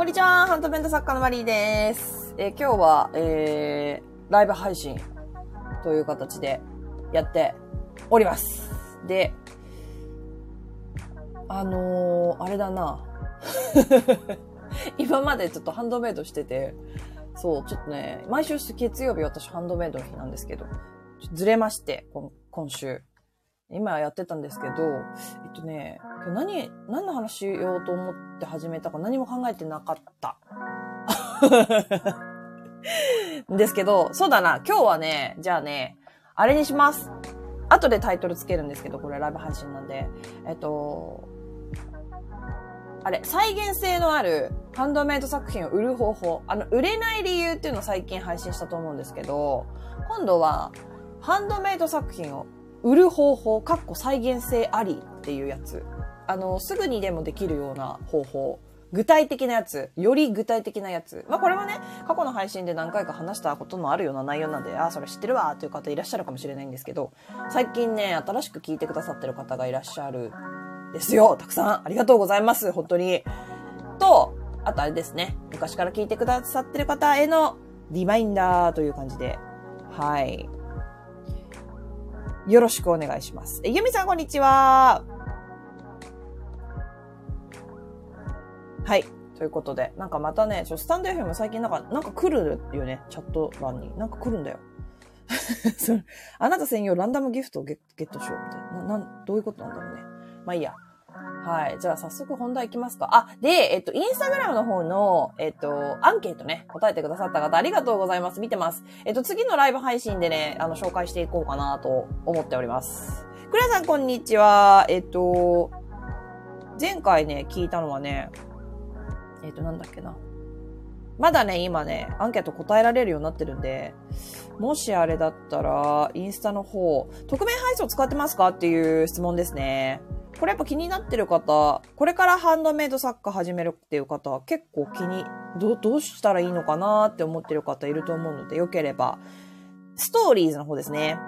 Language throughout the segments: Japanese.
こんにちは、ハンドメント作家のマリーです。えー今日は、えー、ライブ配信という形でやっております。で、あのー、あれだな。今までちょっとハンドメイドしてて、そう、ちょっとね、毎週月曜日私ハンドメイドの日なんですけど、ずれまして、今週。今やってたんですけど、えっとね、今日何、何の話しようと思って始めたか何も考えてなかった。ですけど、そうだな、今日はね、じゃあね、あれにします。後でタイトルつけるんですけど、これライブ配信なんで、えっと、あれ、再現性のあるハンドメイド作品を売る方法。あの、売れない理由っていうのを最近配信したと思うんですけど、今度は、ハンドメイド作品を売る方法、かっこ再現性ありっていうやつ。あの、すぐにでもできるような方法。具体的なやつ。より具体的なやつ。まあ、これはね、過去の配信で何回か話したことのあるような内容なんで、あ、それ知ってるわという方いらっしゃるかもしれないんですけど、最近ね、新しく聞いてくださってる方がいらっしゃるですよ。たくさん。ありがとうございます。本当に。と、あとあれですね。昔から聞いてくださってる方へのリマインダーという感じで。はい。よろしくお願いします。えゆみさん、こんにちは。はい。ということで、なんかまたね、ちょスタンド FM 最近なんか、なんか来るよね、チャット欄に。なんか来るんだよ。それあなた専用ランダムギフトをゲゲットしようみたいな。な、なん、どういうことなんだろうね。まあいいや。はい。じゃあ早速本題いきますか。あ、で、えっと、インスタグラムの方の、えっと、アンケートね、答えてくださった方ありがとうございます。見てます。えっと、次のライブ配信でね、あの、紹介していこうかなと思っております。クラさん、こんにちは。えっと、前回ね、聞いたのはね、えっと、なんだっけな。まだね、今ね、アンケート答えられるようになってるんで、もしあれだったら、インスタの方、匿名配送使ってますかっていう質問ですね。これやっぱ気になってる方、これからハンドメイド作家始めるっていう方は結構気に、どどうしたらいいのかなって思ってる方いると思うので、よければ、ストーリーズの方ですね。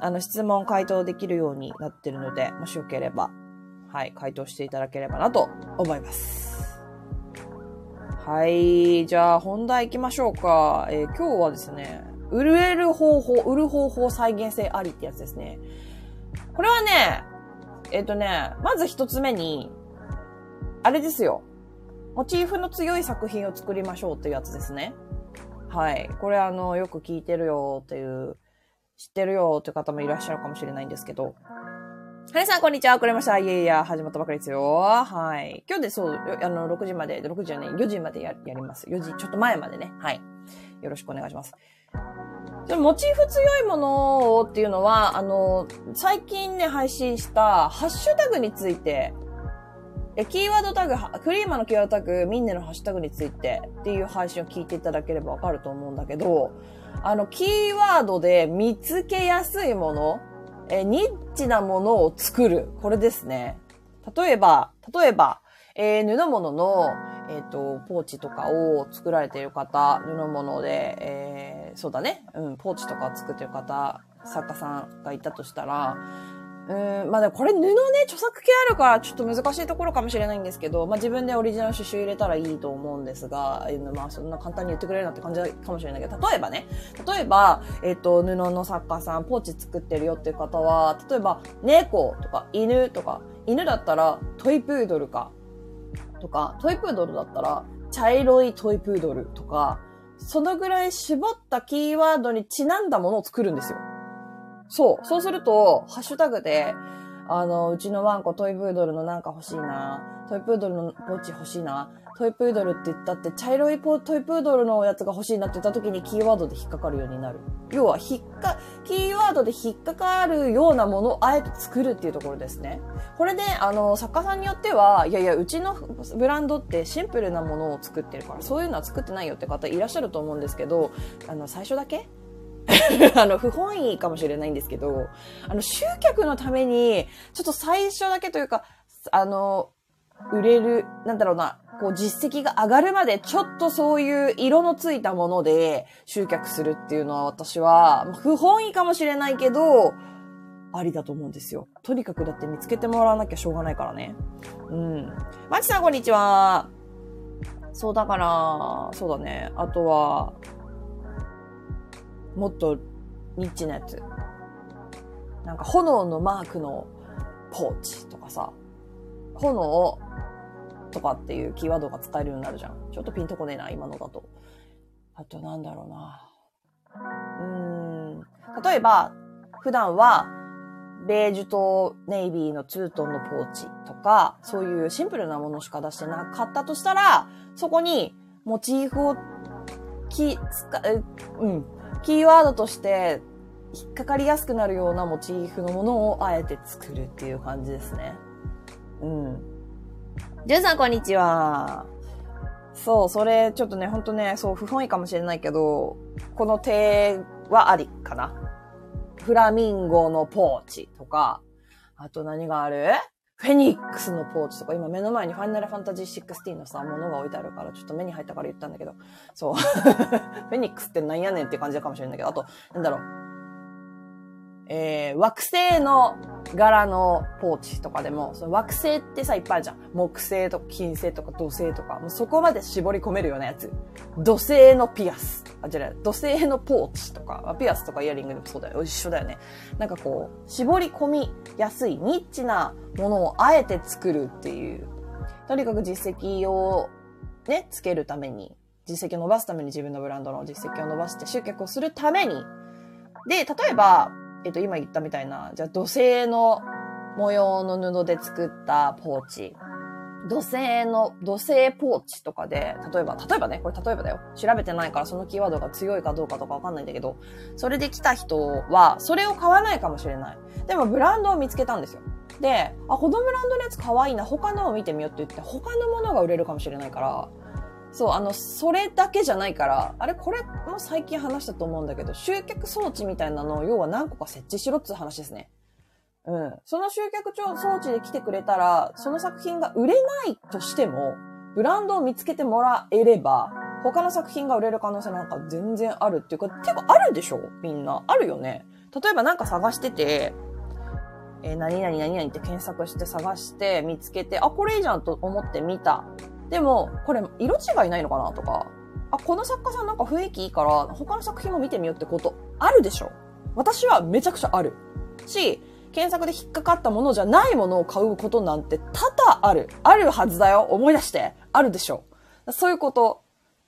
あの、質問回答できるようになってるので、もしよければ、はい、回答していただければなと思います。はい、じゃあ本題行きましょうか。えー今日はですね、売れる方法、売る方法再現性ありってやつですね。これはね、えっ、とね、まず一つ目に、あれですよ。モチーフの強い作品を作りましょうっていうやつですね。はい。これあの、よく聞いてるよっていう、知ってるよっていう方もいらっしゃるかもしれないんですけど。はねさん、こんにちは。遅れました。いやいや、始まったばかりですよ。はい。今日でそう、あの、6時まで、6時じゃね、4時までややります。4時、ちょっと前までね。はい。よろしくお願いします。モチーフ強いものをっていうのは、あの、最近ね、配信したハッシュタグについて、え、キーワードタグ、クリーマのキーワードタグ、ミンネのハッシュタグについてっていう配信を聞いていただければわかると思うんだけど、あの、キーワードで見つけやすいもの、え、ニッチなものを作る。これですね。例えば、例えば、えー布物の、えっ、と、ポーチとかを作られている方、布物で、えーそうだね、うん、ポーチとかを作ってる方、作家さんがいたとしたら、うん、まあでもこれ布ね、著作権あるからちょっと難しいところかもしれないんですけど、まあ自分でオリジナル刺繍入れたらいいと思うんですが、まあそんな簡単に言ってくれるなって感じかもしれないけど、例えばね、例えば、えっ、と、布の作家さん、ポーチ作ってるよっていう方は、例えば、猫とか犬とか、犬だったらトイプードルか、とか、トイプードルだったら、茶色いトイプードルとか、そのぐらい絞ったキーワードにちなんだものを作るんですよ。そう。そうすると、ハッシュタグで、あの、うちのワンコトイプードルのなんか欲しいな。トイプードルのポーチ欲しいな。トイプードルって言ったって、茶色いポトイプードルのやつが欲しいなって言った時にキーワードで引っかかるようになる。要は、引っか、キーワードで引っかかるようなものをあえて作るっていうところですね。これで、あの、作家さんによっては、いやいや、うちのブランドってシンプルなものを作ってるから、そういうのは作ってないよって方いらっしゃると思うんですけど、あの、最初だけ あの、不本意かもしれないんですけど、あの、集客のために、ちょっと最初だけというか、あの、売れる、なんだろうな、こう実績が上がるまで、ちょっとそういう色のついたもので集客するっていうのは私は、不本意かもしれないけど、ありだと思うんですよ。とにかくだって見つけてもらわなきゃしょうがないからね。うん。まちさんこんにちは。そう、だから、そうだね。あとは、もっとニッチなやつ。なんか炎のマークのポーチとかさ、炎とかっていうキーワードが使えるようになるじゃん。ちょっとピンとこねえな、今のだと。あとなんだろうな。うーん。例えば、普段は、ベージュとネイビーのツートンのポーチとか、そういうシンプルなものしか出してなかったとしたら、そこにモチーフをき、つか、うん、キーワードとして引っかかりやすくなるようなモチーフのものをあえて作るっていう感じですね。うん。ジュンさんこんにちは。そう、それ、ちょっとね、ほんとね、そう、不本意かもしれないけど、この手はありかな。フラミンゴのポーチとか、あと何がある？フェニックスのポーチとか、今目の前にファイナルファンタジー16のさ、ものが置いてあるから、ちょっと目に入ったから言ったんだけど、そう。フェニックスってなんやねんって感じかもしれないけど、あと、なんだろう。えー、惑星の柄のポーチとかでも、その惑星ってさ、いっぱいあるじゃん。木星とか金星とか土星とか、もうそこまで絞り込めるようなやつ。土星のピアス。あ、違う、土星のポーチとか、ピアスとかイヤリングでもそうだよ。一緒だよね。なんかこう、絞り込みやすい、ニッチなものをあえて作るっていう。とにかく実績をね、つけるために、実績を伸ばすために自分のブランドの実績を伸ばして集客をするために。で、例えば、えっ、と、今言ったみたいな、じゃあ土星の模様の布で作ったポーチ。土星の、土星ポーチとかで、例えば、例えばね、これ例えばだよ。調べてないからそのキーワードが強いかどうかとかわかんないんだけど、それで来た人は、それを買わないかもしれない。でもブランドを見つけたんですよ。で、あ、このブランドのやつ可愛いな、他のを見てみようって言って、他のものが売れるかもしれないから、そう、あの、それだけじゃないから、あれ、これも最近話したと思うんだけど、集客装置みたいなのを要は何個か設置しろっていう話ですね。うん。その集客装置で来てくれたら、その作品が売れないとしても、ブランドを見つけてもらえれば、他の作品が売れる可能性なんか全然あるっていうか、てかあるでしょ？みんな。あるよね。例えばなんか探してて、えー、何々何々って検索して探して見つけて、あ、これいいじゃんと思って見た。でも、これ色違いないのかなとか、あ、この作家さんなんか雰囲気いいから、他の作品も見てみようってことあるでしょ私はめちゃくちゃある。し、検索で引っかかったものじゃないものを買うことなんて多々ある。あるはずだよ。思い出して。あるでしょ。そういうこと。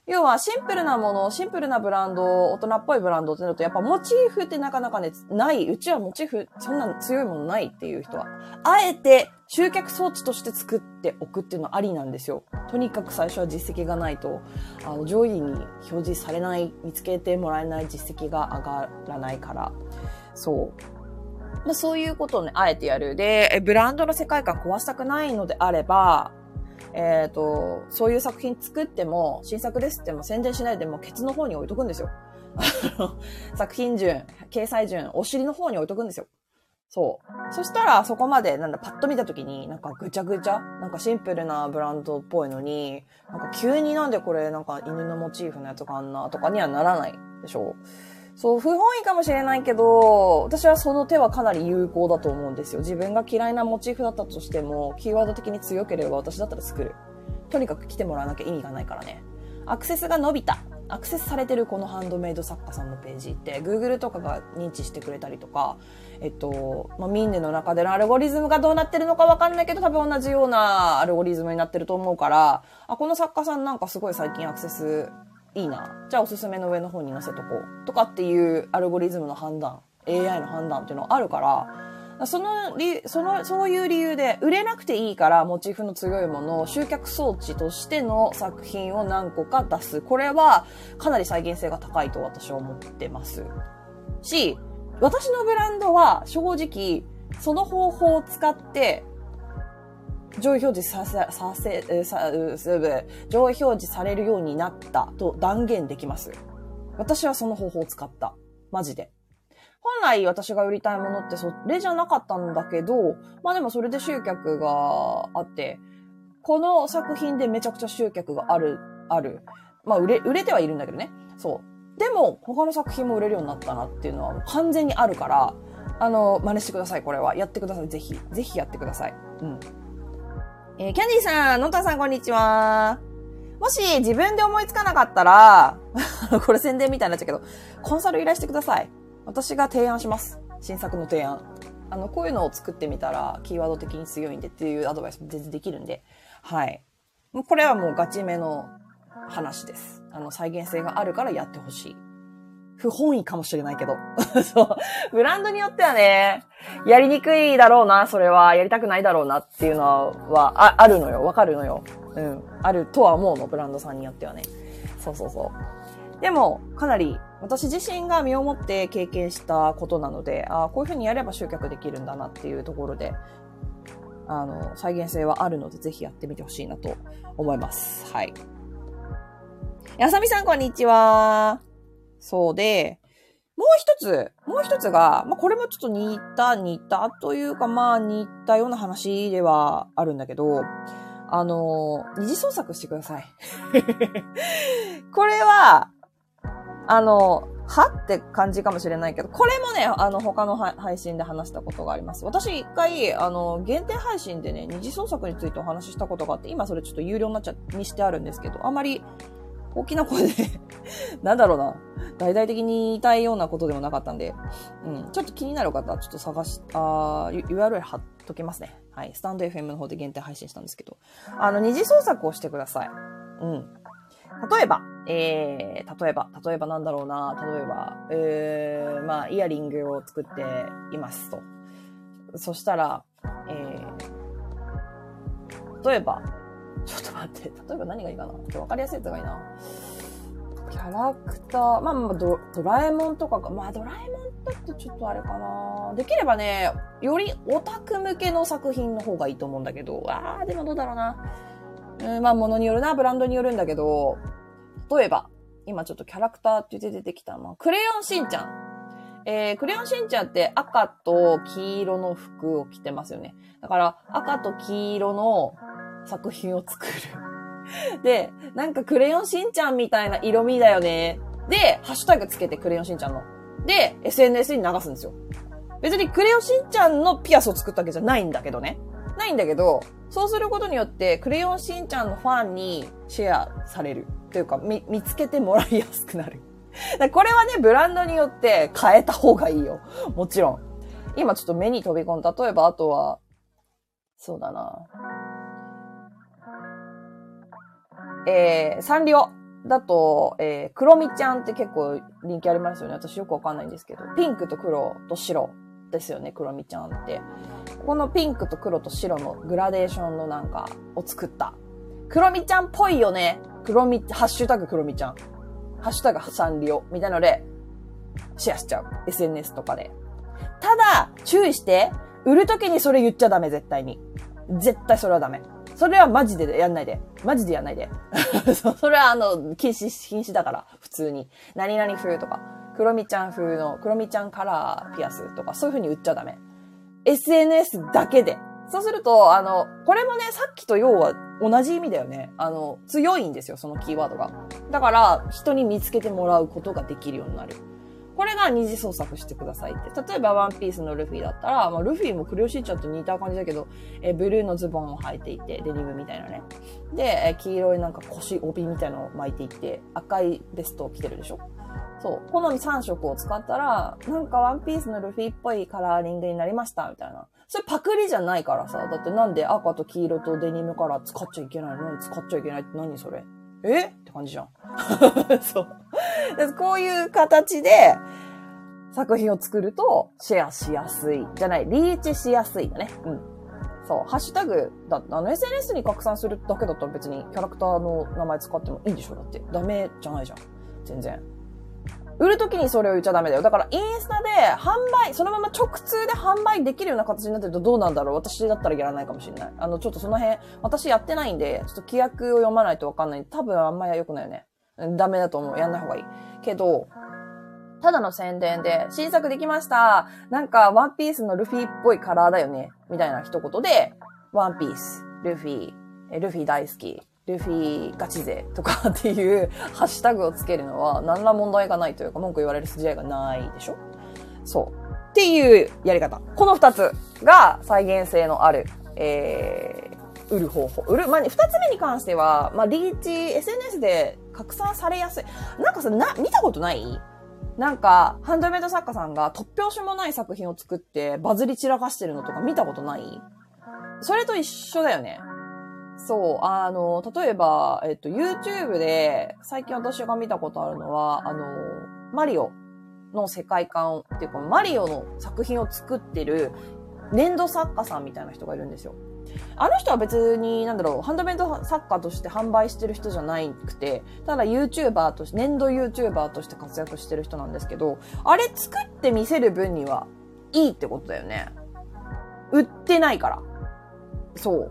要はシンプルなもの、シンプルなブランド、大人っぽいブランドってなると、やっぱモチーフってなかなかね、ない。うちはモチーフ、そんな強いものないっていう人は、あえて集客装置として作っておくっていうのはありなんですよ。とにかく最初は実績がないと、あの、上位に表示されない、見つけてもらえない実績が上がらないから。そう。まあ、そういうことをね、あえてやる。で、ブランドの世界観壊したくないのであれば、えっ、ー、と、そういう作品作っても、新作ですっても宣伝しないでも、ケツの方に置いとくんですよ。作品順、掲載順、お尻の方に置いとくんですよ。そう。そしたら、そこまで、なんだ、パッと見たときに、なんかぐちゃぐちゃ？なんかシンプルなブランドっぽいのに、なんか急になんでこれ、なんか犬のモチーフのやつがあんな、とかにはならないでしょうそう、不本意かもしれないけど、私はその手はかなり有効だと思うんですよ。自分が嫌いなモチーフだったとしても、キーワード的に強ければ私だったら作る。とにかく来てもらわなきゃ意味がないからね。アクセスが伸びた。アクセスされてるこのハンドメイド作家さんのページって、Google とかが認知してくれたりとか、えっと、まあ、ミンネの中でのアルゴリズムがどうなってるのかわかんないけど、多分同じようなアルゴリズムになってると思うから、あ、この作家さんなんかすごい最近アクセスいいな。じゃあおすすめの上の方に載せとこう。とかっていうアルゴリズムの判断、AI の判断っていうのはあるから、その理、その、そういう理由で、売れなくていいから、モチーフの強いものを集客装置としての作品を何個か出す。これは、かなり再現性が高いと私は思ってます。し、私のブランドは、正直、その方法を使って、上位表示させ、させ、さ、上位表示されるようになったと断言できます。私はその方法を使った。マジで。本来私が売りたいものってそれじゃなかったんだけど、まあでもそれで集客があって、この作品でめちゃくちゃ集客がある、ある。まあ売れ、売れてはいるんだけどね。そう。でも、他の作品も売れるようになったなっていうのは完全にあるから、あの、真似してください、これは。やってください、ぜひ。ぜひやってください。うん。えー、キャンディーさん、のたさん、こんにちは。もし自分で思いつかなかったら、これ宣伝みたいになっちゃうけど、コンサル依頼してください。私が提案します。新作の提案。あの、こういうのを作ってみたら、キーワード的に強いんでっていうアドバイスも全然できるんで、はい。これはもうガチめの話です。あの、再現性があるからやってほしい。不本意かもしれないけど。そう。ブランドによってはね、やりにくいだろうな、それは。やりたくないだろうなっていうのは、あ、あるのよ。わかるのよ。うん。あるとは思うの、ブランドさんによってはね。そうそうそう。でも、かなり、私自身が身をもって経験したことなので、ああ、こういうふうにやれば集客できるんだなっていうところで、あの、再現性はあるので、ぜひやってみてほしいなと思います。はい。やさみさん、こんにちは。そうで、もう一つ、もう一つが、まあ、これもちょっと似た、似たというか、まあ、似たような話ではあるんだけど、あの、二次創作してください。これは、あの、はって感じかもしれないけど、これもね、あの、他の配信で話したことがあります。私一回、あの、限定配信でね、二次創作についてお話ししたことがあって、今それちょっと有料になっちゃ、にしてあるんですけど、あまり大きな声で なんだろうな、大々的に言いたいようなことでもなかったんで、うん、ちょっと気になる方はちょっと探し、あ URL 貼っときますね。はい。スタンド FM の方で限定配信したんですけど、あの、二次創作をしてください。うん。例えば、えー、例えば、例えばなんだろうな、例えば、えー、まあ、イヤリングを作っていますと。そしたら、えー、例えば、ちょっと待って、例えば何がいいかなちょわかりやすいやつがいいな。キャラクター、まあまあド、ドラえもんとかか、まあドラえもんだとちょっとあれかな。できればね、よりオタク向けの作品の方がいいと思うんだけど、あー、でもどうだろうな。うん、まあ、ものによるな、ブランドによるんだけど、例えば、今ちょっとキャラクターって出てきた、まあ、クレヨンしんちゃん。えー、クレヨンしんちゃんって赤と黄色の服を着てますよね。だから、赤と黄色の作品を作る。で、なんかクレヨンしんちゃんみたいな色味だよね。で、ハッシュタグつけてクレヨンしんちゃんの。で、SNS に流すんですよ。別にクレヨンしんちゃんのピアスを作ったわけじゃないんだけどね。ないんだけど、そうすることによって、クレヨンしんちゃんのファンにシェアされる。というか、見、見つけてもらいやすくなる。これはね、ブランドによって変えた方がいいよ。もちろん。今ちょっと目に飛び込んだ。例えば、あとは、そうだな。えー、サンリオだと、えー、黒みちゃんって結構人気ありますよね。私よくわかんないんですけど。ピンクと黒と白ですよね、黒みちゃんって。このピンクと黒と白のグラデーションのなんかを作った。黒みちゃんっぽいよね。黒み、ハッシュタグ黒みちゃん。ハッシュタグサンリオみたいので、シェアしちゃう。SNS とかで。ただ、注意して、売るときにそれ言っちゃダメ、絶対に。絶対それはダメ。それはマジでやんないで。マジでやんないで。それはあの、禁止、禁止だから、普通に。何々風とか。クロミちゃん風の、クロミちゃんカラーピアスとか、そういう風に売っちゃダメ。SNS だけで。そうすると、あの、これもね、さっきと要は同じ意味だよね。あの、強いんですよ、そのキーワードが。だから、人に見つけてもらうことができるようになる。これが二次創作してくださいって。例えば、ワンピースのルフィだったら、まあ、ルフィもクレヨシーちゃんと似た感じだけど、えブルーのズボンを履いていて、デニムみたいなね。で、え黄色いなんか腰帯みたいのを巻いていて、赤いベストを着てるでしょそう。好み3色を使ったら、なんかワンピースのルフィっぽいカラーリングになりました、みたいな。それパクリじゃないからさ。だってなんで赤と黄色とデニムカラー使っちゃいけないのに使っちゃいけないって何それ？え？って感じじゃん。そう。こういう形で、作品を作るとシェアしやすい。じゃない、リーチしやすいだね。うん。そう、ハッシュタグだ、あの SNS に拡散するだけだったら別にキャラクターの名前使ってもいいんでしょだって。ダメじゃないじゃん。全然。売るときにそれを言っちゃダメだよ。だからインスタで販売、そのまま直通で販売できるような形になってるとどうなんだろう私だったらやらないかもしれない。あの、ちょっとその辺、私やってないんで、ちょっと規約を読まないとわかんない。多分あんまり良くないよね。ダメだと思う。やんない方がいい。けど、ただの宣伝で、新作できました。なんか、ワンピースのルフィっぽいカラーだよね。みたいな一言で、ワンピース、ルフィ、ルフィ大好き、ルフィガチ勢とかっていう ハッシュタグをつけるのは何ら問題がないというか文句言われる筋合いがないでしょそう。っていうやり方。この二つが再現性のある、えー、売る方法。売る、まあ、二つ目に関しては、まあ、リーチ、SNS で拡散されやすい。なんかさ、な、見たことない？なんか、ハンドメイド作家さんが突拍子もない作品を作ってバズり散らかしてるのとか見たことない？それと一緒だよね。そう、あの、例えば、えっと、YouTube で、最近私が見たことあるのは、あの、マリオの世界観っていうか、マリオの作品を作ってる粘土作家さんみたいな人がいるんですよ。あの人は別に、なんだろう、ハンドメイド作家として販売してる人じゃないくて、ただ YouTuber として、粘土 YouTuber として活躍してる人なんですけど、あれ作って見せる分にはいいってことだよね。売ってないから。そう。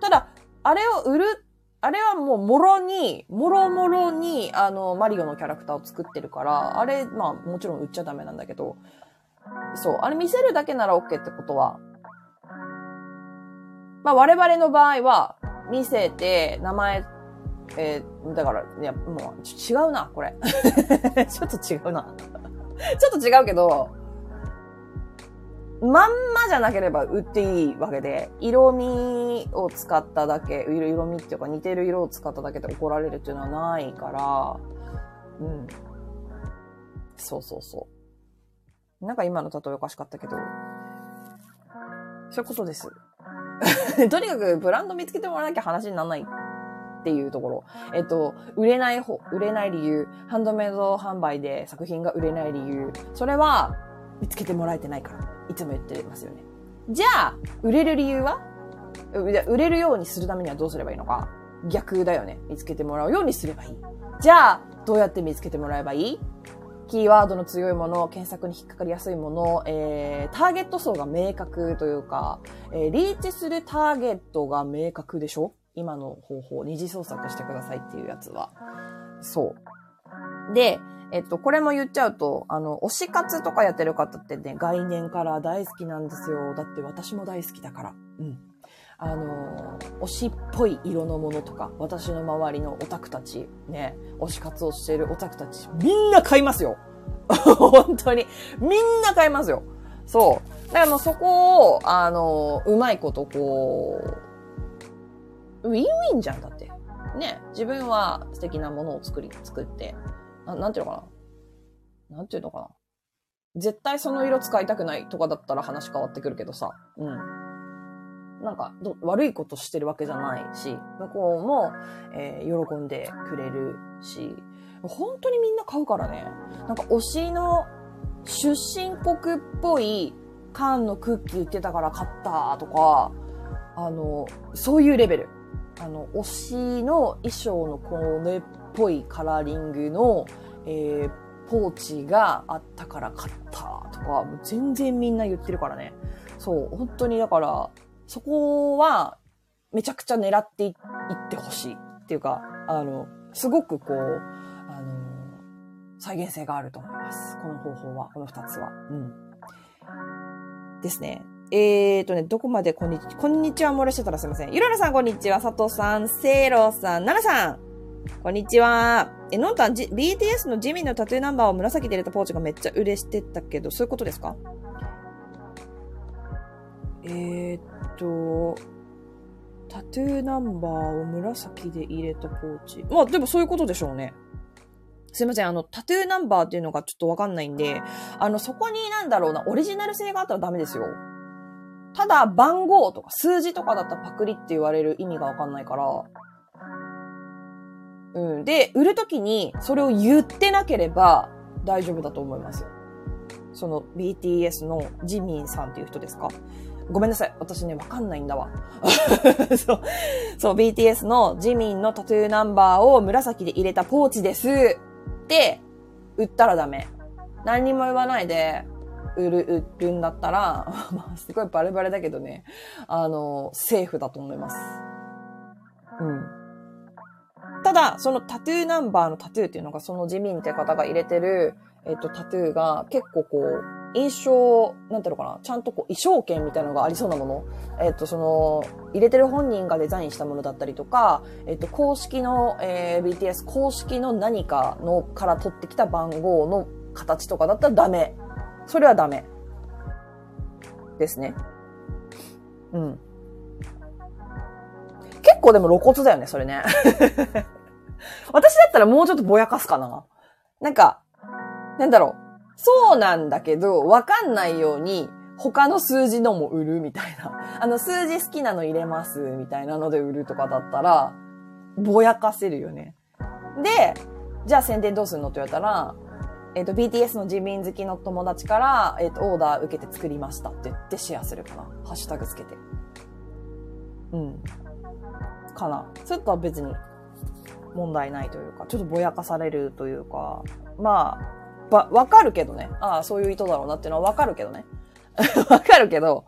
ただ、あれを売る、あれはもうもろに、もろもろに、あの、マリオのキャラクターを作ってるから、あれ、まあもちろん売っちゃダメなんだけど、そう、あれ見せるだけなら OK ってことは、まあ我々の場合は、見せて、名前、えー、だから、いや、もう、違うな、これ。ちょっと違うな。ちょっと違うけど、まんまじゃなければ売っていいわけで、色味を使っただけ、色味っていうか似てる色を使っただけで怒られるっていうのはないから、うん。そうそうそう。なんか今の例えおかしかったけど、そういうことです。とにかくブランド見つけてもらわなきゃ話にならないっていうところ。えっと、売れない方、売れない理由、ハンドメイド販売で作品が売れない理由、それは見つけてもらえてないから。いつも言ってますよね。じゃあ、売れる理由は？売れるようにするためにはどうすればいいのか逆だよね。見つけてもらうようにすればいい。じゃあ、どうやって見つけてもらえばいい？キーワードの強いもの、検索に引っかかりやすいもの、えー、ターゲット層が明確というか、えー、リーチするターゲットが明確でしょ？今の方法、二次創作してくださいっていうやつは。そう。で、えっと、これも言っちゃうと、あの、推し活とかやってる方ってね、概念から大好きなんですよ。だって私も大好きだから。うん。あの、推しっぽい色のものとか、私の周りのオタクたち、ね、推し活をしているオタクたち、みんな買いますよ。本当に。みんな買いますよ。そう。だからもうそこを、あの、うまいことこう、ウィンウィンじゃんだって。ね。自分は素敵なものを作り、作って、ななんていうのかな。なんていうのかな。絶対その色使いたくないとかだったら話変わってくるけどさ。うん。なんか、悪いことしてるわけじゃないし、向こうも、えー、喜んでくれるし、本当にみんな買うからね。なんか推しの出身国っぽい缶のクッキー売ってたから買ったとか、あの、そういうレベル。あの、推しの衣装のこれっぽいカラーリングの、えー、ポーチがあったから買ったとか、全然みんな言ってるからね。そう、本当にだから、そこは、めちゃくちゃ狙っていってほしいっていうか、あの、すごくこう、あの、再現性があると思います。この方法は、この二つは。うん。ですね。えーとね、どこまでこんにちは、こんにちは漏れしてたらすいません。ゆららさんこんにちは、佐藤さん、せいろさん、ななさん、こんにちは。え、のんたん、BTS のジミンのタトゥーナンバーを紫で入れたポーチがめっちゃ売れしてたけど、そういうことですか？えー、っと、タトゥーナンバーを紫で入れたポーチ。まあ、でもそういうことでしょうね。すいません。あの、タトゥーナンバーっていうのがちょっとわかんないんで、あの、そこになんだろうな、オリジナル性があったらダメですよ。ただ、番号とか数字とかだったらパクリって言われる意味がわかんないから、うん。で、売るときにそれを言ってなければ大丈夫だと思いますよ。その BTS のジミンさんっていう人ですか？ごめんなさい。私ね、わかんないんだわ。そう。そう、BTS のジミンのタトゥーナンバーを紫で入れたポーチです。って売ったらダメ。何にも言わないで、売る、売るんだったら、まあ、すごいバレバレだけどね、あの、セーフだと思います。うん。ただ、そのタトゥーナンバーのタトゥーっていうのが、そのジミンって方が入れてる、えっ、と、タトゥーが結構こう、印象、なんていうのかな、ちゃんとこう、衣装券みたいなのがありそうなもの。えっ、と、その、入れてる本人がデザインしたものだったりとか、えっ、と、公式の、えー、BTS 公式の何かのから取ってきた番号の形とかだったらダメ。それはダメ。ですね。うん。結構でも露骨だよね、それね。私だったらもうちょっとぼやかすかな。なんか、なんだろう。そうなんだけど、わかんないように、他の数字のも売るみたいな。あの、数字好きなの入れます、みたいなので売るとかだったら、ぼやかせるよね。で、じゃあ宣伝どうするのって言われたら、えっ、ー、と、BTS の自民好きの友達から、えっ、ー、と、オーダー受けて作りましたって言ってシェアするかな。ハッシュタグつけて。うん。かな。それとは別に問題ないというか、ちょっとぼやかされるというか、まあ、わ、わかるけどね。ああ、そういう意図だろうなっていうのはわかるけどね。わかるけど、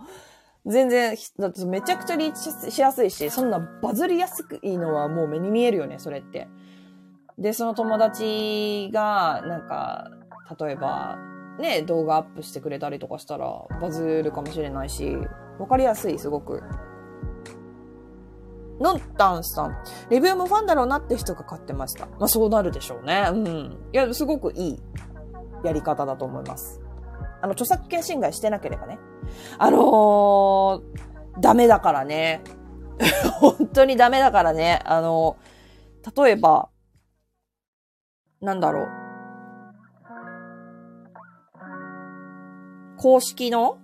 全然、だってめちゃくちゃリーチしやすいし、そんなバズりやすくいのはもう目に見えるよね、それって。で、その友達が、なんか、例えば、ね、動画アップしてくれたりとかしたら、バズるかもしれないし、わかりやすい、すごく。のんたんさん。レビューもファンだろうなって人が買ってました。まあそうなるでしょうね。うん。いや、すごくいいやり方だと思います。あの、著作権侵害してなければね。あのー、ダメだからね。本当にダメだからね。あのー、例えば、なんだろう。公式の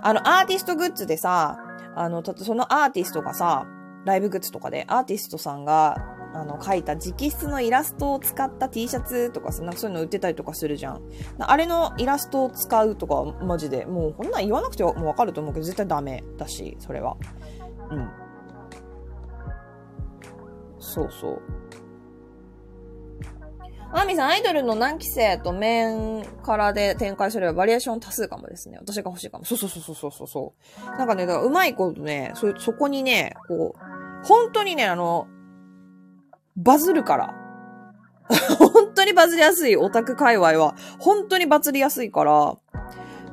あの、アーティストグッズでさ、あの、たそのアーティストがさ、ライブグッズとかでアーティストさんが、あの、描いた直筆のイラストを使った T シャツとかさ、なんかそういうの売ってたりとかするじゃん。あれのイラストを使うとか、マジで、もうこんなん言わなくてもわかると思うけど、絶対ダメだし、それは。うん。そうそう。マミさん、アイドルの何期生と面からで展開すればバリエーション多数かもですね。私が欲しいかも。そうそうそうそうそうそう。なんかね、うまいことね、そ、そこにね、こう、本当にね、あの、バズるから。本当にバズりやすいオタク界隈は、本当にバズりやすいから、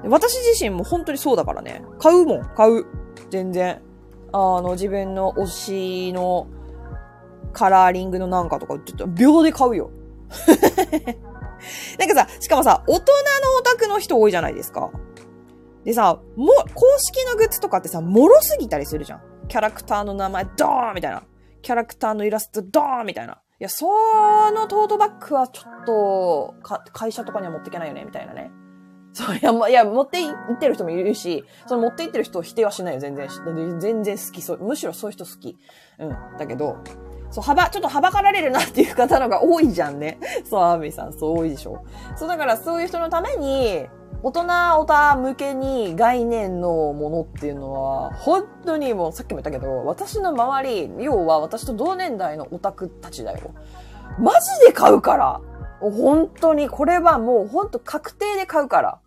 私自身も本当にそうだからね。買うもん、買う。全然。あの、自分の推しのカラーリングのなんかとか、ちょっと秒で買うよ。なんかさ、しかもさ、大人のオタクの人多いじゃないですか。でさ、も、公式のグッズとかってさ、脆すぎたりするじゃん。キャラクターの名前、ドーンみたいな。キャラクターのイラスト、ドーンみたいな。いや、そのトートバッグはちょっと、か、会社とかには持っていけないよね、みたいなね。そう、いや、もいや、持っていってる人もいるし、その持っていってる人を否定はしないよ、全然。全然好き、そう、むしろそういう人好き。うん。だけど、そう、幅、ちょっと幅かられるなっていう方のが多いじゃんね。そう、アーミーさん、そう多いでしょ。そう、だからそういう人のために、大人オタ向けに概念のものっていうのは、本当にもうさっきも言ったけど、私の周り、要は私と同年代のオタクたちだよ。マジで買うから。本当に、これはもう本当確定で買うから。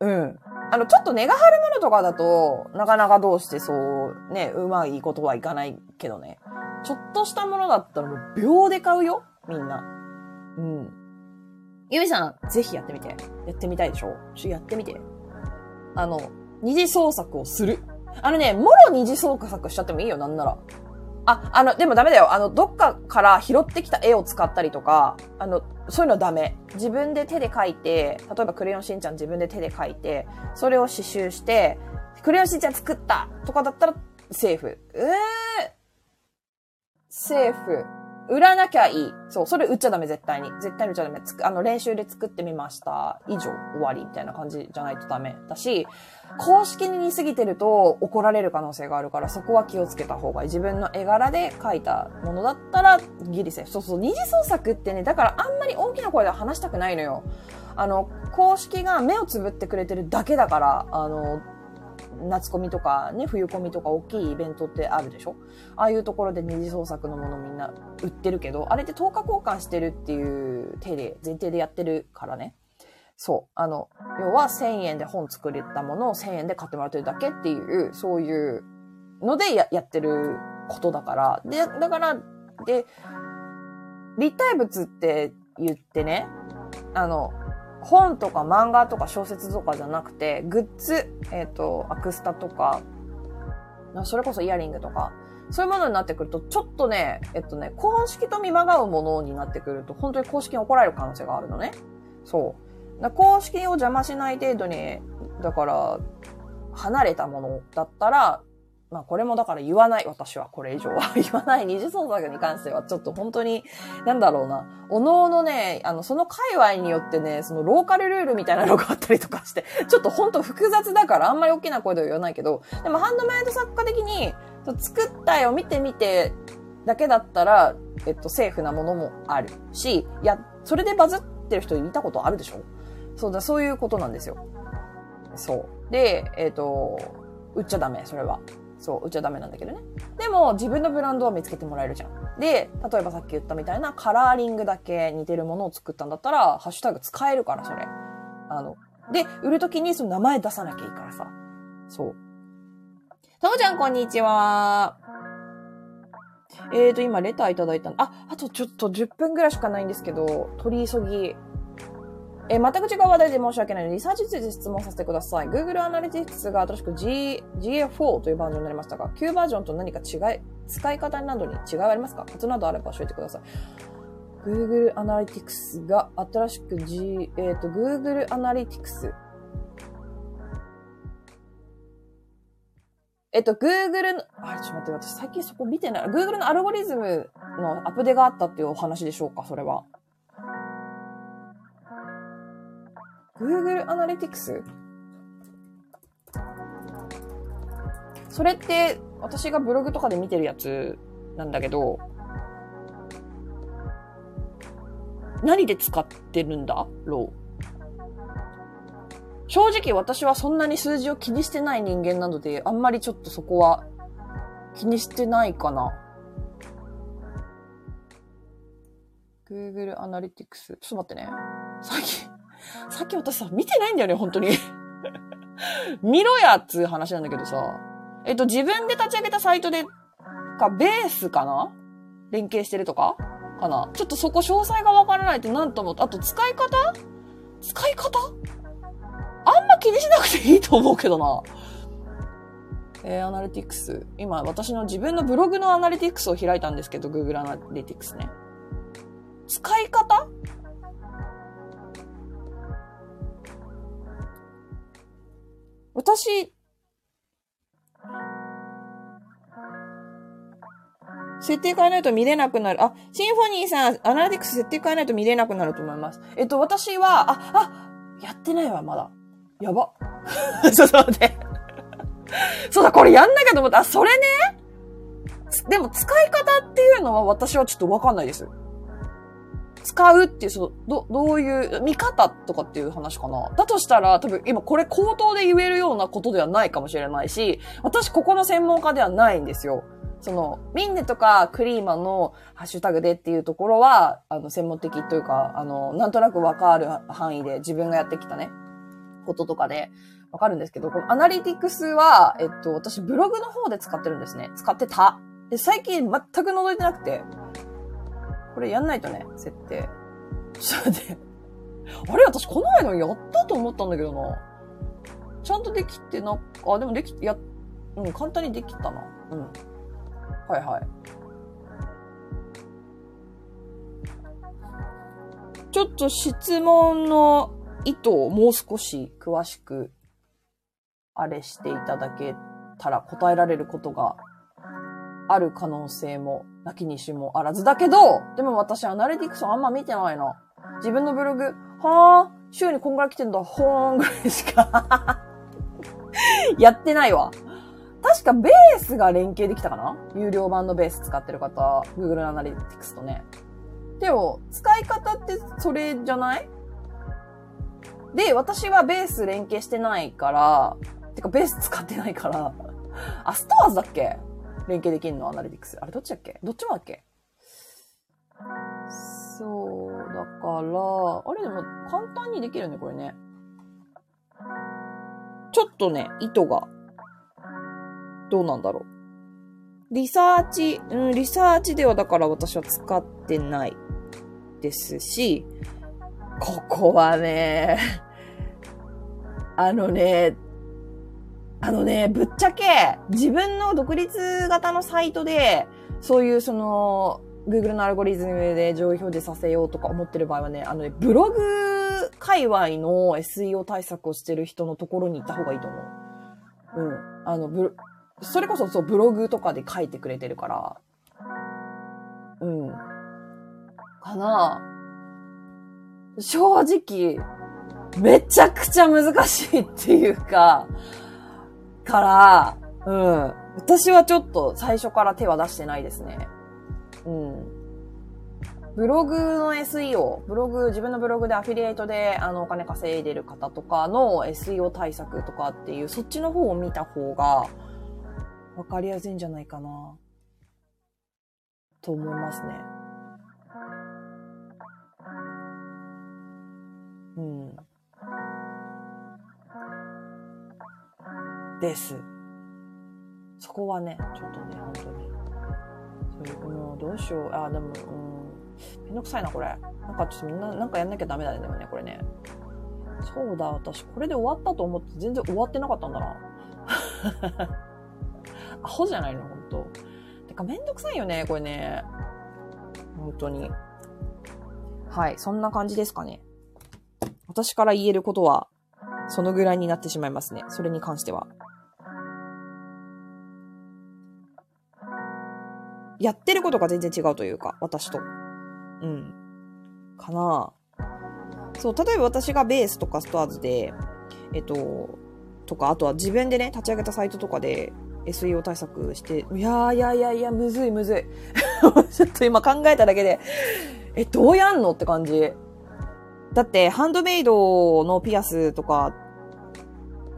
うん。あの、ちょっと根が張るものとかだと、なかなかどうしてそう、ね、うまいことはいかないけどね。ちょっとしたものだったらもう秒で買うよみんな。うん。ゆみさん、ぜひやってみて。やってみたいでしょ？ちょ、やってみて。あの、二次創作をする。あのね、もろ二次創作しちゃってもいいよ、なんなら。あ、あの、でもダメだよ。あの、どっかから拾ってきた絵を使ったりとか、あの、そういうのはダメ。自分で手で描いて、例えばクレヨンしんちゃん自分で手で描いて、それを刺繍して、クレヨンしんちゃん作ったとかだったらセーフ。ええーセーフ。売らなきゃいい。そう、それ売っちゃダメ、絶対に。絶対に売っちゃダメ。つあの、練習で作ってみました。以上、終わり、みたいな感じじゃないとダメ。だし、公式に似すぎてると怒られる可能性があるから、そこは気をつけた方がいい。自分の絵柄で描いたものだったら、ギリセーフ。そうそう、二次創作ってね、だからあんまり大きな声で話したくないのよ。あの、公式が目をつぶってくれてるだけだから、あの、夏コミとかね、冬コミとか大きいイベントってあるでしょ？ああいうところで二次創作のものみんな売ってるけど、あれって10日交換してるっていう手で、前提でやってるからね。そう。あの、要は1000円で本作れたものを1000円で買ってもらってるだけっていう、そういうのでややってることだから。で、だから、で、立体物って言ってね、あの、本とか漫画とか小説とかじゃなくて、グッズ、えっ、ー、と、アクスタとか、それこそイヤリングとか、そういうものになってくると、ちょっとね、えっとね、公式と見まがうものになってくると、本当に公式に怒られる可能性があるのね。そう。公式を邪魔しない程度に、だから、離れたものだったら、まあこれもだから言わない、私はこれ以上は 言わない二次創作に関してはちょっと本当に、なんだろうな、おのおのね、あの、その界隈によってね、そのローカルルールみたいなのがあったりとかして、ちょっと本当複雑だからあんまり大きな声では言わないけど、でもハンドメイド作家的に、作ったよ、見てみてだけだったら、えっと、セーフなものもあるし、いや、それでバズってる人見たことあるでしょ？そうだ、そういうことなんですよ。そう。で、えっ、と、売っちゃダメ、それは。そう、売っちゃダメなんだけどね。でも、自分のブランドは見つけてもらえるじゃん。で、例えばさっき言ったみたいなカラーリングだけ似てるものを作ったんだったら、ハッシュタグ使えるから、それ。あの、で、売るときにその名前出さなきゃいいからさ。そう。ともちゃん、こんにちは。えーと、今、レターいただいたの。あ、あとちょっと10分ぐらいしかないんですけど、取り急ぎ。えー、全く違う話題で申し訳ないので、リサーチについて質問させてください。Google Analytics が新しく G、GA4 というバージョンになりましたが、旧バージョンと何か違い、使い方などに違いはありますか？コツなどあれば教えてください。Google Analytics が新しく G、えっ、ー、と、Google Analytics。えっと、Google の、あ、ちょっと待って、私最近そこ見てない。Google のアルゴリズムのアップデがあったっていうお話でしょうか、それは。Google Analytics? それって、私がブログとかで見てるやつなんだけど、何で使ってるんだろう？正直私はそんなに数字を気にしてない人間なので、あんまりちょっとそこは気にしてないかな。Google Analytics？ちょっと待ってね。さっき、さっき私さ、見てないんだよね、本当に。見ろやっつう話なんだけどさ。えっと、自分で立ち上げたサイトで、か、ベースかな？連携してるとか？かな？ちょっとそこ詳細がわからないとなんとも、あと使い方？使い方？あんま気にしなくていいと思うけどな。えー、アナリティクス。今、私の自分のブログのアナリティクスを開いたんですけど、Google アナリティクスね。使い方？私、設定変えないと見れなくなる。あ、シンフォニーさん、アナリティクス設定変えないと見れなくなると思います。えっと、私は、あ、あ、やってないわ、まだ。やば。ちょっと待って。そうだ、これやんなきゃと思った。あ、それねでも使い方っていうのは私はちょっとわかんないです。使うっていう、その、ど、どういう、見方とかっていう話かな。だとしたら、多分今これ口頭で言えるようなことではないかもしれないし、私ここの専門家ではないんですよ。その、ミンネとかクリーマのハッシュタグでっていうところは、あの、専門的というか、あの、なんとなくわかる範囲で自分がやってきたね、こととかでわかるんですけど、このアナリティクスは、えっと、私ブログの方で使ってるんですね。使ってた。で、最近全く覗いてなくて、これやんないとね、設定。ちょっと待って。あれ私この間やったと思ったんだけどな。ちゃんとできてな、あ、でもでき、や、うん、簡単にできたな。うん。はいはい。ちょっと質問の意図をもう少し詳しく、あれしていただけたら答えられることがある可能性も、なきにしもあらずだけど、でも私アナリティクスあんま見てないな。自分のブログ、はぁ、週にこんぐらい来てんだ、ほーんぐらいしか やってないわ。確かベースが連携できたかな？有料版のベース使ってる方、Google Analytics とね。でも、使い方ってそれじゃない？で、私はベース連携してないから、てかベース使ってないから、あ、ストアーズだっけ？連携できんの？アナリティクス。あれどっちだっけ？どっちもだっけ？そう、だから、あれでも簡単にできるね、これね。ちょっとね、意図が、どうなんだろう。リサーチ、うん、リサーチではだから私は使ってないですし、ここはね、あのね、あのね、ぶっちゃけ、自分の独立型のサイトで、そういうその、Google のアルゴリズムで上位表示させようとか思ってる場合はね、あのね、ブログ界隈の SEO 対策をしてる人のところに行った方がいいと思う。うん。あの、ブそれこそそう、ブログとかで書いてくれてるから、うん。かな正直、めちゃくちゃ難しいっていうか、から、うん。私はちょっと最初から手は出してないですね。うん。ブログの SEO、ブログ、自分のブログでアフィリエイトであのお金稼いでる方とかの SEO 対策とかっていう、そっちの方を見た方がわかりやすいんじゃないかな。と思いますね。うん。です。そこはね、ちょっとね、本当に。そう、もうどうしよう。あ、でも、うん。めんどくさいな、これ。なんかちょっとみんな、なんかやんなきゃダメだね、でもね、これね。そうだ、私、これで終わったと思って全然終わってなかったんだな。アホじゃないの、ほんと。てか、めんどくさいよね、これね。本当に。はい、そんな感じですかね。私から言えることは、そのぐらいになってしまいますね。それに関しては。やってることが全然違うというか、私と。うん。かなそう、例えば私がベースとかストアーズで、えっと、とか、あとは自分でね、立ち上げたサイトとかで SEO 対策して、いやいやいやいや、むずいむずい。ちょっと今考えただけで、え、どうやんのって感じ。だって、ハンドメイドのピアスとか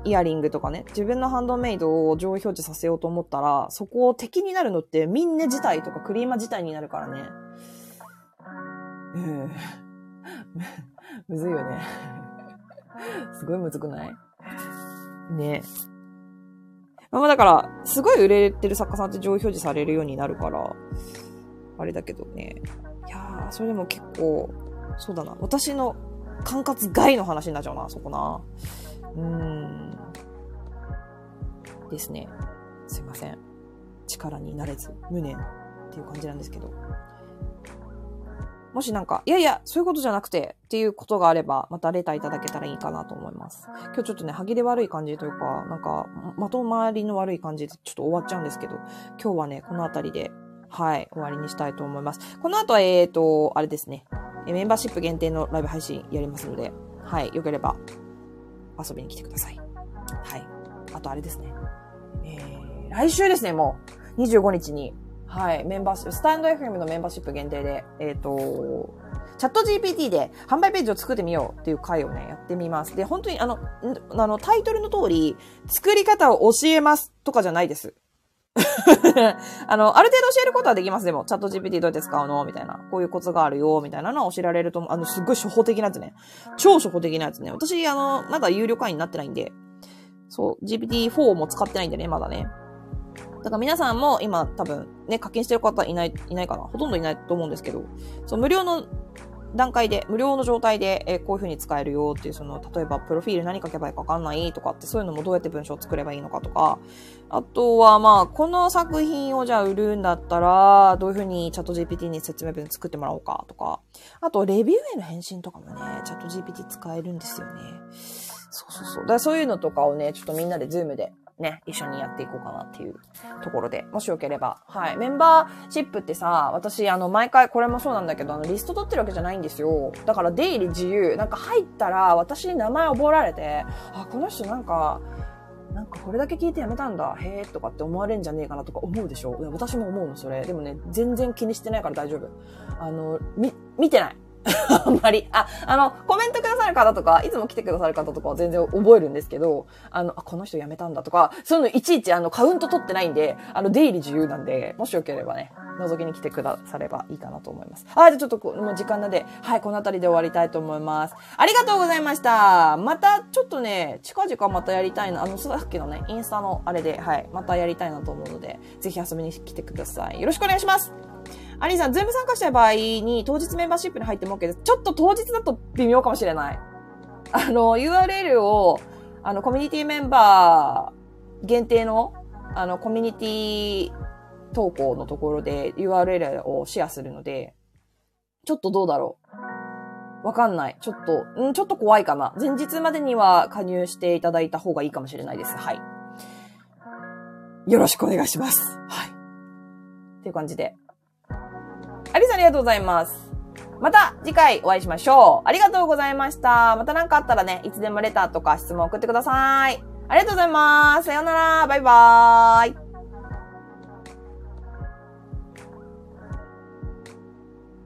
イヤリングとかね、自分のハンドメイドを上位表示させようと思ったら、そこを敵になるのってミンネ自体とかクリーマ自体になるからね。うん。むずいよね。すごいむずくない？ねまあだから、すごい売れてる作家さんって上位表示されるようになるから、あれだけどね。いやー、それでも結構、そうだな。私の管轄外の話になっちゃうな、そこな。うん。ですね。すいません。力になれず、無念っていう感じなんですけど。もしなんか、いやいや、そういうことじゃなくてっていうことがあれば、またレターいただけたらいいかなと思います。今日ちょっとね、歯切れ悪い感じというか、なんか、まとまりの悪い感じでちょっと終わっちゃうんですけど、今日はね、この辺りで、はい、終わりにしたいと思います。この後は、えーと、あれですね、メンバーシップ限定のライブ配信やりますので、はい、よければ遊びに来てください。はい。あとあれですね。えー、来週ですね、もう。25日に。はい。メンバーシップ、スタンド FM のメンバーシップ限定で、えっ、ー、と、チャット GPT で販売ページを作ってみようっていう回をね、やってみます。で、本当にあの、あの、タイトルの通り、作り方を教えますとかじゃないです。あの、ある程度教えることはできます。でも、チャット GPT どうやって使うのみたいな。こういうコツがあるよ、みたいなのは教えられると思う。あの、すっごい初歩的なやつね。超初歩的なやつね。私、あの、まだ有料会員になってないんで、そう、GPT-4 も使ってないんでね、まだね。だから皆さんも今多分ね、課金してる方いない、いないかなほとんどいないと思うんですけど、そう、無料の段階で、無料の状態で、え、こういう風に使えるよっていう、その、例えば、プロフィール何書けばいいかわかんないとかって、そういうのもどうやって文章を作ればいいのかとか、あとは、まあ、この作品をじゃあ売るんだったら、どういう風にチャット GPT に説明文作ってもらおうかとか、あと、レビューへの返信とかもね、チャット GPT 使えるんですよね。そうそうそう。だからそういうのとかをね、ちょっとみんなで Zoom でね、一緒にやっていこうかなっていうところで、もしよければ。はい。メンバーシップってさ、私、あの、毎回、これもそうなんだけど、あの、リスト取ってるわけじゃないんですよ。だから、出入り自由。なんか入ったら、私に名前覚えられて、あ、この人なんか、なんかこれだけ聞いてやめたんだ。へえ、とかって思われんじゃねえかなとか思うでしょ？私も思うの、それ。でもね、全然気にしてないから大丈夫。あの、み、見てない。あんまり。あ、あの、コメントくださる方とか、いつも来てくださる方とかは全然覚えるんですけど、あの、あ、この人辞めたんだとか、そういうのいちいちあの、カウント取ってないんで、あの、出入り自由なんで、もしよければね、覗きに来てくださればいいかなと思います。あ、じゃちょっとこもう時間なんで、はい、この辺りで終わりたいと思います。ありがとうございました。また、ちょっとね、近々またやりたいな、あの、さっきのね、インスタのあれで、はい、またやりたいなと思うので、ぜひ遊びに来てください。よろしくお願いします。アリーさん、 Zoom 参加したい場合に当日メンバーシップに入っても OK です。ちょっと当日だと微妙かもしれない。あの、URL を、あの、コミュニティメンバー限定の、あの、コミュニティ投稿のところで URL をシェアするので、ちょっとどうだろう。わかんない。ちょっと、んちょっと怖いかな。前日までには加入していただいた方がいいかもしれないです。はい。よろしくお願いします。はい。っていう感じで。ありがとうございます。また次回お会いしましょう。ありがとうございました。また何かあったらね、いつでもレターとか質問送ってください。ありがとうございます。さようなら。バイバーイ。